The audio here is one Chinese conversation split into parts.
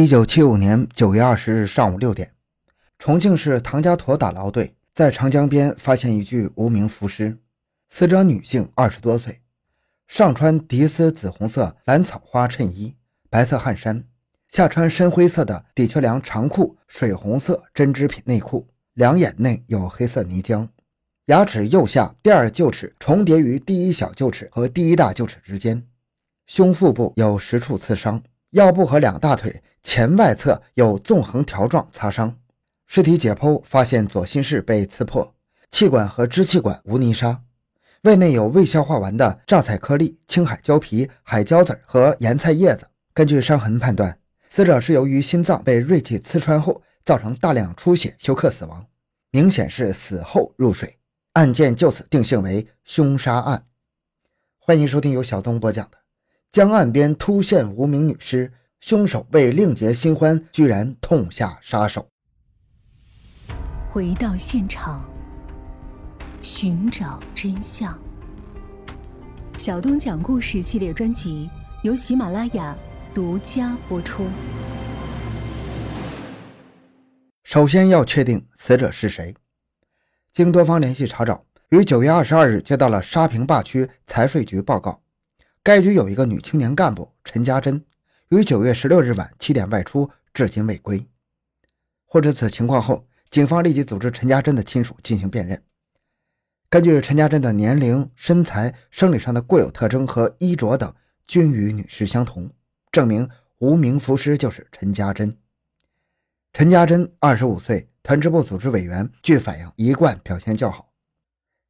一九七五年九月二十日上午六点，重庆市唐家沱打捞队在长江边发现一具无名浮尸，死者女性，二十多岁，上穿迪斯紫红色蓝草花衬衣、白色汗衫，下穿深灰色的的确良长裤、水红色针织品内裤，两眼内有黑色泥浆，牙齿右下第二臼齿重叠于第一小臼齿和第一大臼齿之间，胸腹部有十处刺伤。腰部和两大腿前外侧有纵横条状擦伤，尸体解剖发现左心室被刺破，气管和支气管无泥沙，胃内有未消化完的榨菜颗粒、青海椒皮、海椒籽和盐菜叶子。根据伤痕判断，死者是由于心脏被锐器刺穿后造成大量出血休克死亡，明显是死后入水。案件就此定性为凶杀案。欢迎收听由小东播讲的。江岸边突现无名女尸，凶手为另结新欢，居然痛下杀手。回到现场，寻找真相。小东讲故事系列专辑由喜马拉雅独家播出。首先要确定死者是谁。经多方联系查找，于九月二十二日接到了沙坪坝区财税局报告。该局有一个女青年干部陈家珍，于九月十六日晚七点外出，至今未归。获知此情况后，警方立即组织陈家珍的亲属进行辨认。根据陈家珍的年龄、身材、生理上的固有特征和衣着等均与女尸相同，证明无名浮尸就是陈家珍。陈家珍二十五岁，团支部组织委员，据反映一贯表现较好。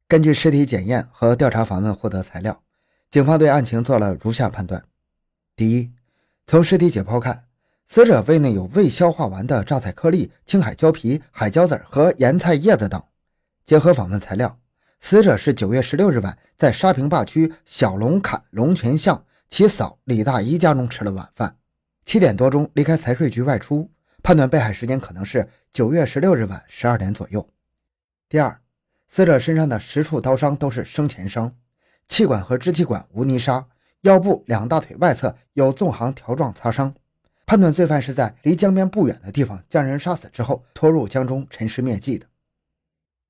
根据尸体检验和调查访问获得材料。警方对案情做了如下判断：第一，从尸体解剖看，死者胃内有未消化完的榨菜颗粒、青海椒皮、海椒籽和盐菜叶子等。结合访问材料，死者是九月十六日晚在沙坪坝区小龙坎龙泉巷其嫂李大姨家中吃了晚饭，七点多钟离开财税局外出，判断被害时间可能是九月十六日晚十二点左右。第二，死者身上的十处刀伤都是生前伤。气管和支气管无泥沙，腰部两大腿外侧有纵横条状擦伤，判断罪犯是在离江边不远的地方将人杀死之后拖入江中沉尸灭迹的。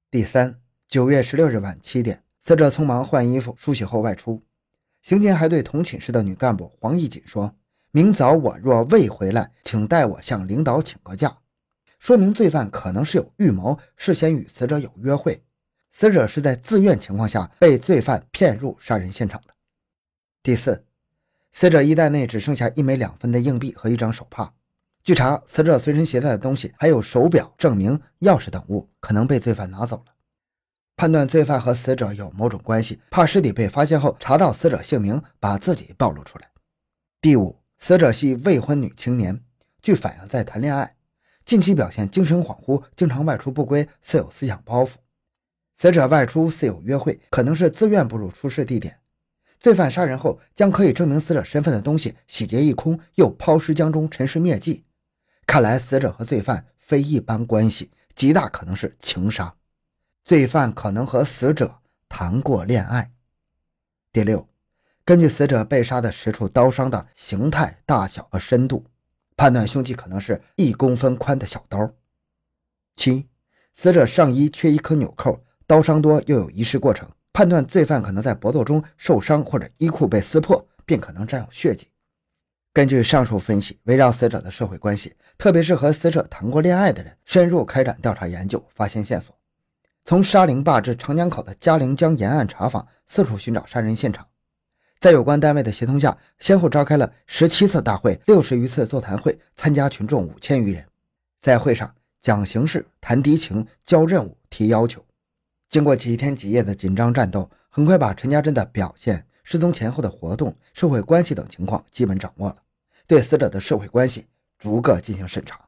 第三，九月十六日晚七点，死者匆忙换衣服梳洗后外出，行前还对同寝室的女干部黄义锦说：“明早我若未回来，请代我向领导请个假。”说明罪犯可能是有预谋，事先与死者有约会。死者是在自愿情况下被罪犯骗入杀人现场的。第四，死者衣袋内只剩下一枚两分的硬币和一张手帕。据查，死者随身携带的东西还有手表、证明、钥匙等物，可能被罪犯拿走了。判断罪犯和死者有某种关系，怕尸体被发现后查到死者姓名，把自己暴露出来。第五，死者系未婚女青年，据反映在谈恋爱，近期表现精神恍惚，经常外出不归，似有思想包袱。死者外出似有约会，可能是自愿步入出事地点。罪犯杀人后，将可以证明死者身份的东西洗劫一空，又抛尸江中沉尸灭迹。看来死者和罪犯非一般关系，极大可能是情杀。罪犯可能和死者谈过恋爱。第六，根据死者被杀的十处刀伤的形态、大小和深度，判断凶器可能是一公分宽的小刀。七，死者上衣缺一颗纽扣。刀伤多又有遗失过程，判断罪犯可能在搏斗中受伤或者衣裤被撕破，并可能沾有血迹。根据上述分析，围绕死者的社会关系，特别是和死者谈过恋爱的人，深入开展调查研究，发现线索。从沙陵坝至长江口的嘉陵江沿岸查访，四处寻找杀人现场。在有关单位的协同下，先后召开了十七次大会、六十余次座谈会，参加群众五千余人。在会上讲形势、谈敌情、交任务、提要求。经过几天几夜的紧张战斗，很快把陈家珍的表现、失踪前后的活动、社会关系等情况基本掌握了。对死者的社会关系逐个进行审查。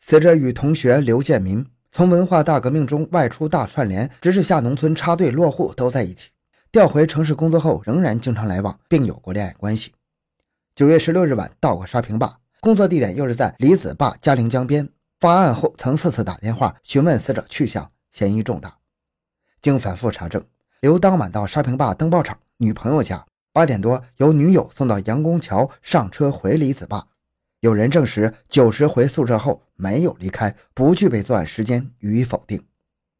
死者与同学刘建民从文化大革命中外出大串联，直至下农村插队落户都在一起。调回城市工作后，仍然经常来往，并有过恋爱关系。九月十六日晚到过沙坪坝，工作地点又是在李子坝嘉陵江边。发案后曾四次打电话询问死者去向，嫌疑重大。经反复查证，刘当晚到沙坪坝灯泡厂女朋友家，八点多由女友送到杨公桥，上车回李子坝。有人证实，九时回宿舍后没有离开，不具备作案时间，予以否定。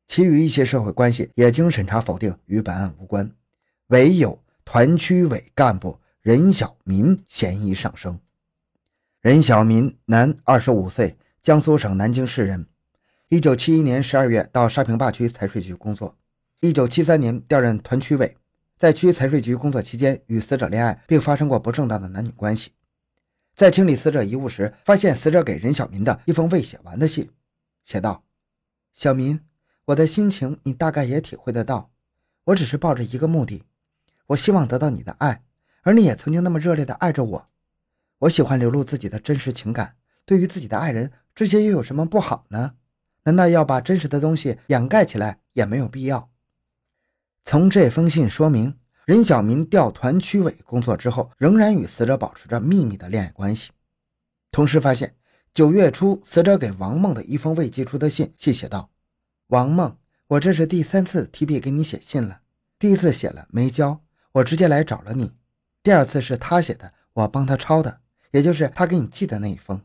其余一些社会关系也经审查否定，与本案无关。唯有团区委干部任小民嫌疑上升。任小民，男，二十五岁，江苏省南京市人。一九七一年十二月到沙坪坝区财税局工作。一九七三年调任团区委，在区财税局工作期间与死者恋爱，并发生过不正当的男女关系。在清理死者遗物时，发现死者给任小民的一封未写完的信，写道：“小民，我的心情你大概也体会得到。我只是抱着一个目的，我希望得到你的爱，而你也曾经那么热烈地爱着我。我喜欢流露自己的真实情感，对于自己的爱人，这些又有什么不好呢？难道要把真实的东西掩盖起来也没有必要？从这封信说明。”任小民调团区委工作之后，仍然与死者保持着秘密的恋爱关系。同时发现，九月初死者给王梦的一封未寄出的信，信写道：“王梦，我这是第三次提笔给你写信了。第一次写了没交，我直接来找了你。第二次是他写的，我帮他抄的，也就是他给你寄的那一封。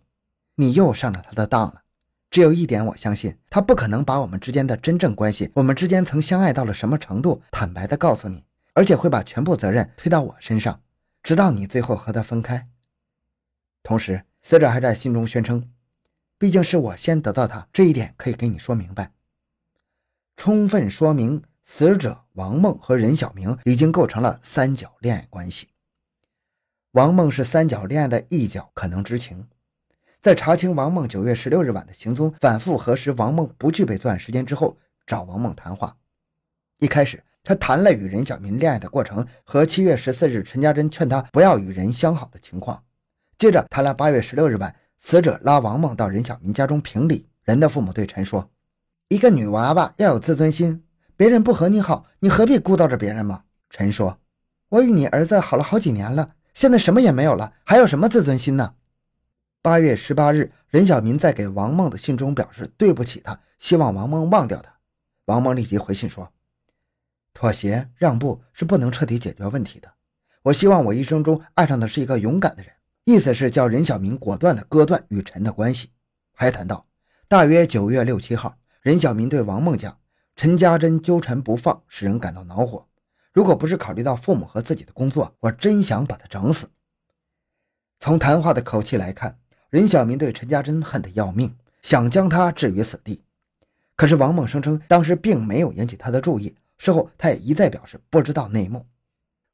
你又上了他的当了。只有一点，我相信他不可能把我们之间的真正关系，我们之间曾相爱到了什么程度，坦白的告诉你。”而且会把全部责任推到我身上，直到你最后和他分开。同时，死者还在信中宣称：“毕竟是我先得到他，这一点可以给你说明白。”充分说明死者王梦和任小明已经构成了三角恋爱关系。王梦是三角恋爱的一角，可能知情。在查清王梦九月十六日晚的行踪，反复核实王梦不具备作案时间之后，找王梦谈话。一开始。他谈了与任小民恋爱的过程和七月十四日陈家珍劝他不要与人相好的情况，接着谈了八月十六日晚死者拉王梦到任小民家中评理。人的父母对陈说：“一个女娃娃要有自尊心，别人不和你好，你何必顾叨着别人吗？”陈说：“我与你儿子好了好几年了，现在什么也没有了，还有什么自尊心呢？”八月十八日，任小民在给王梦的信中表示对不起他，希望王梦忘掉他。王梦立即回信说。妥协让步是不能彻底解决问题的。我希望我一生中爱上的是一个勇敢的人，意思是叫任小明果断地割断与陈的关系。还谈到，大约九月六七号，任小明对王梦讲：“陈家珍纠缠不放，使人感到恼火。如果不是考虑到父母和自己的工作，我真想把他整死。”从谈话的口气来看，任小明对陈家珍恨得要命，想将他置于死地。可是王梦声称当时并没有引起他的注意。事后，他也一再表示不知道内幕。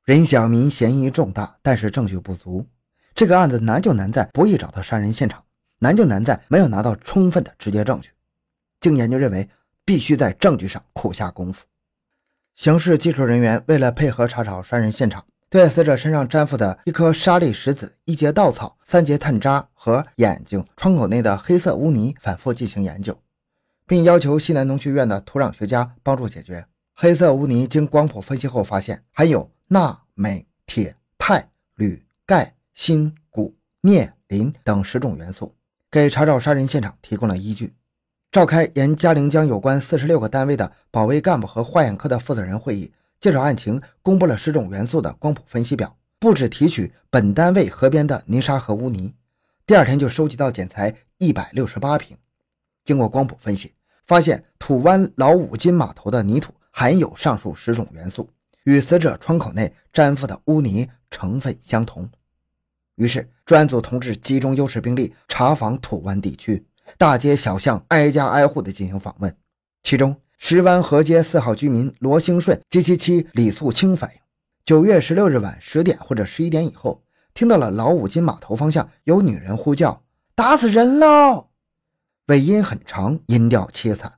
任小民嫌疑重大，但是证据不足。这个案子难就难在不易找到杀人现场，难就难在没有拿到充分的直接证据。经研究认为，必须在证据上苦下功夫。刑事技术人员为了配合查找杀人现场，对死者身上粘附的一颗沙粒石子、一节稻草、三节炭渣和眼睛、窗口内的黑色污泥反复进行研究，并要求西南农学院的土壤学家帮助解决。黑色污泥经光谱分析后发现含有钠、镁、铁、钛、铝、钙、锌、钴、镍、磷等十种元素，给查找杀人现场提供了依据。召开沿嘉陵江有关四十六个单位的保卫干部和化验科的负责人会议，介绍案情，公布了十种元素的光谱分析表，布置提取本单位河边的泥沙和污泥。第二天就收集到检材一百六十八瓶，经过光谱分析，发现土湾老五金码头的泥土。含有上述十种元素，与死者窗口内粘附的污泥成分相同。于是专案组同志集中优势兵力查访土湾地区，大街小巷挨家挨户地进行访问。其中，石湾河街四号居民罗兴顺及其妻李素清反映，九月十六日晚十点或者十一点以后，听到了老五金码头方向有女人呼叫：“打死人喽！”尾音很长，音调凄惨。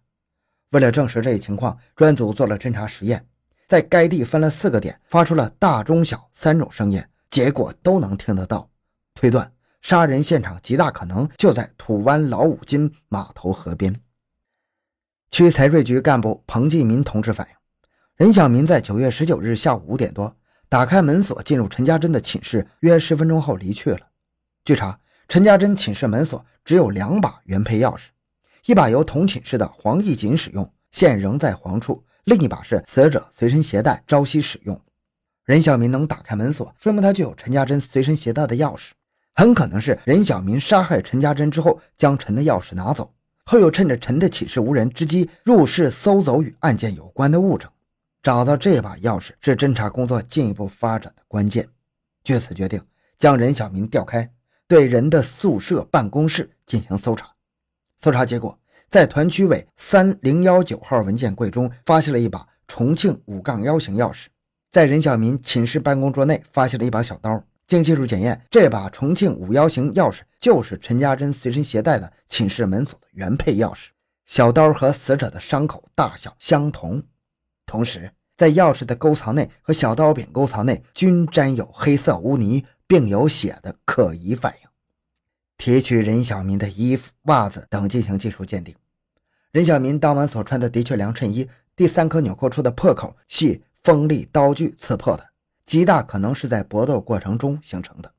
为了证实这一情况，专组做了侦查实验，在该地分了四个点，发出了大、中、小三种声音，结果都能听得到。推断杀人现场极大可能就在土湾老五金码头河边。区财税局干部彭继民同志反映，任小民在九月十九日下午五点多打开门锁进入陈家珍的寝室，约十分钟后离去了。据查，陈家珍寝室门锁只有两把原配钥匙。一把由同寝室的黄义锦使用，现仍在黄处；另一把是死者随身携带，朝夕使用。任小民能打开门锁，说明他具有陈家珍随身携带的钥匙。很可能是任小民杀害陈家珍之后，将陈的钥匙拿走，后又趁着陈的寝室无人之机入室搜走与案件有关的物证。找到这把钥匙是侦查工作进一步发展的关键。据此决定，将任小民调开，对人的宿舍、办公室进行搜查。搜查结果，在团区委三零幺九号文件柜中发现了一把重庆五杠幺型钥匙，在任小民寝室办公桌内发现了一把小刀。经技术检验，这把重庆五幺型钥匙就是陈家珍随身携带的寝室门锁的原配钥匙。小刀和死者的伤口大小相同。同时，在钥匙的沟槽内和小刀柄沟槽内均沾有黑色污泥，并有血的可疑反应。提取任小民的衣服、袜子等进行技术鉴定。任小民当晚所穿的的确良衬衣，第三颗纽扣处的破口系锋利刀具刺破的，极大可能是在搏斗过程中形成的。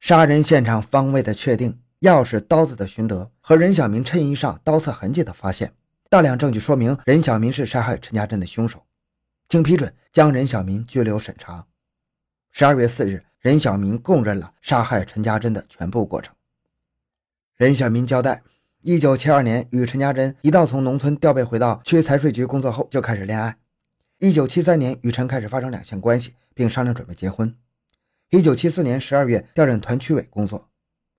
杀人现场方位的确定、钥匙、刀子的寻得和任小民衬衣上刀刺痕迹的发现。大量证据说明任小民是杀害陈家珍的凶手，经批准将任小民拘留审查。十二月四日，任小民供认了杀害陈家珍的全部过程。任小民交代，一九七二年与陈家珍一道从农村调配回到区财税局工作后就开始恋爱。一九七三年与陈开始发生两性关系，并商量准备结婚。一九七四年十二月调任团区委工作。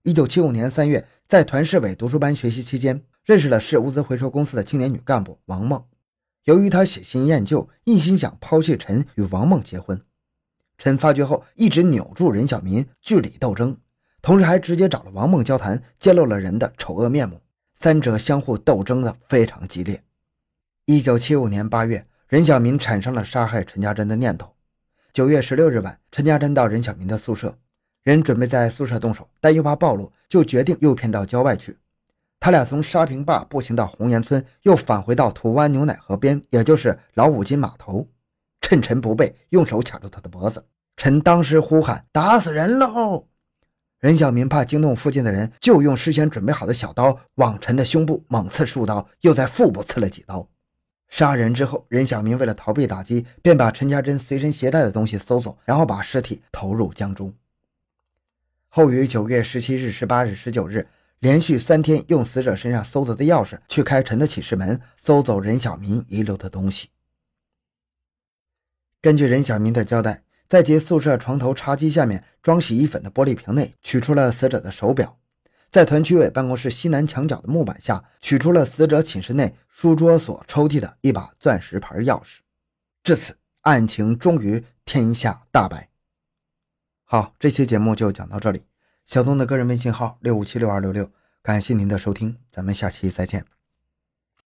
一九七五年三月在团市委读书班学习期间。认识了市物资回收公司的青年女干部王梦，由于她喜新厌旧，一心想抛弃陈与王梦结婚。陈发觉后，一直扭住任小民，据理斗争，同时还直接找了王梦交谈，揭露了人的丑恶面目。三者相互斗争的非常激烈。一九七五年八月，任小民产生了杀害陈家珍的念头。九月十六日晚，陈家珍到任小民的宿舍，人准备在宿舍动手，但又怕暴露，就决定诱骗到郊外去。他俩从沙坪坝步行到红岩村，又返回到土湾牛奶河边，也就是老五金码头。趁陈不备，用手卡住他的脖子。陈当时呼喊：“打死人喽！”任小民怕惊动附近的人，就用事先准备好的小刀往陈的胸部猛刺数刀，又在腹部刺了几刀。杀人之后，任小明为了逃避打击，便把陈家珍随身携带的东西搜走，然后把尸体投入江中。后于九月十七日、十八日、十九日。连续三天用死者身上搜得的钥匙去开陈的寝室门，搜走任小明遗留的东西。根据任小明的交代，在其宿舍床头茶几下面装洗衣粉的玻璃瓶内取出了死者的手表，在团区委办公室西南墙角的木板下取出了死者寝室内书桌所抽屉的一把钻石牌钥匙。至此，案情终于天下大白。好，这期节目就讲到这里。小东的个人微信号六五七六二六六，感谢您的收听，咱们下期再见。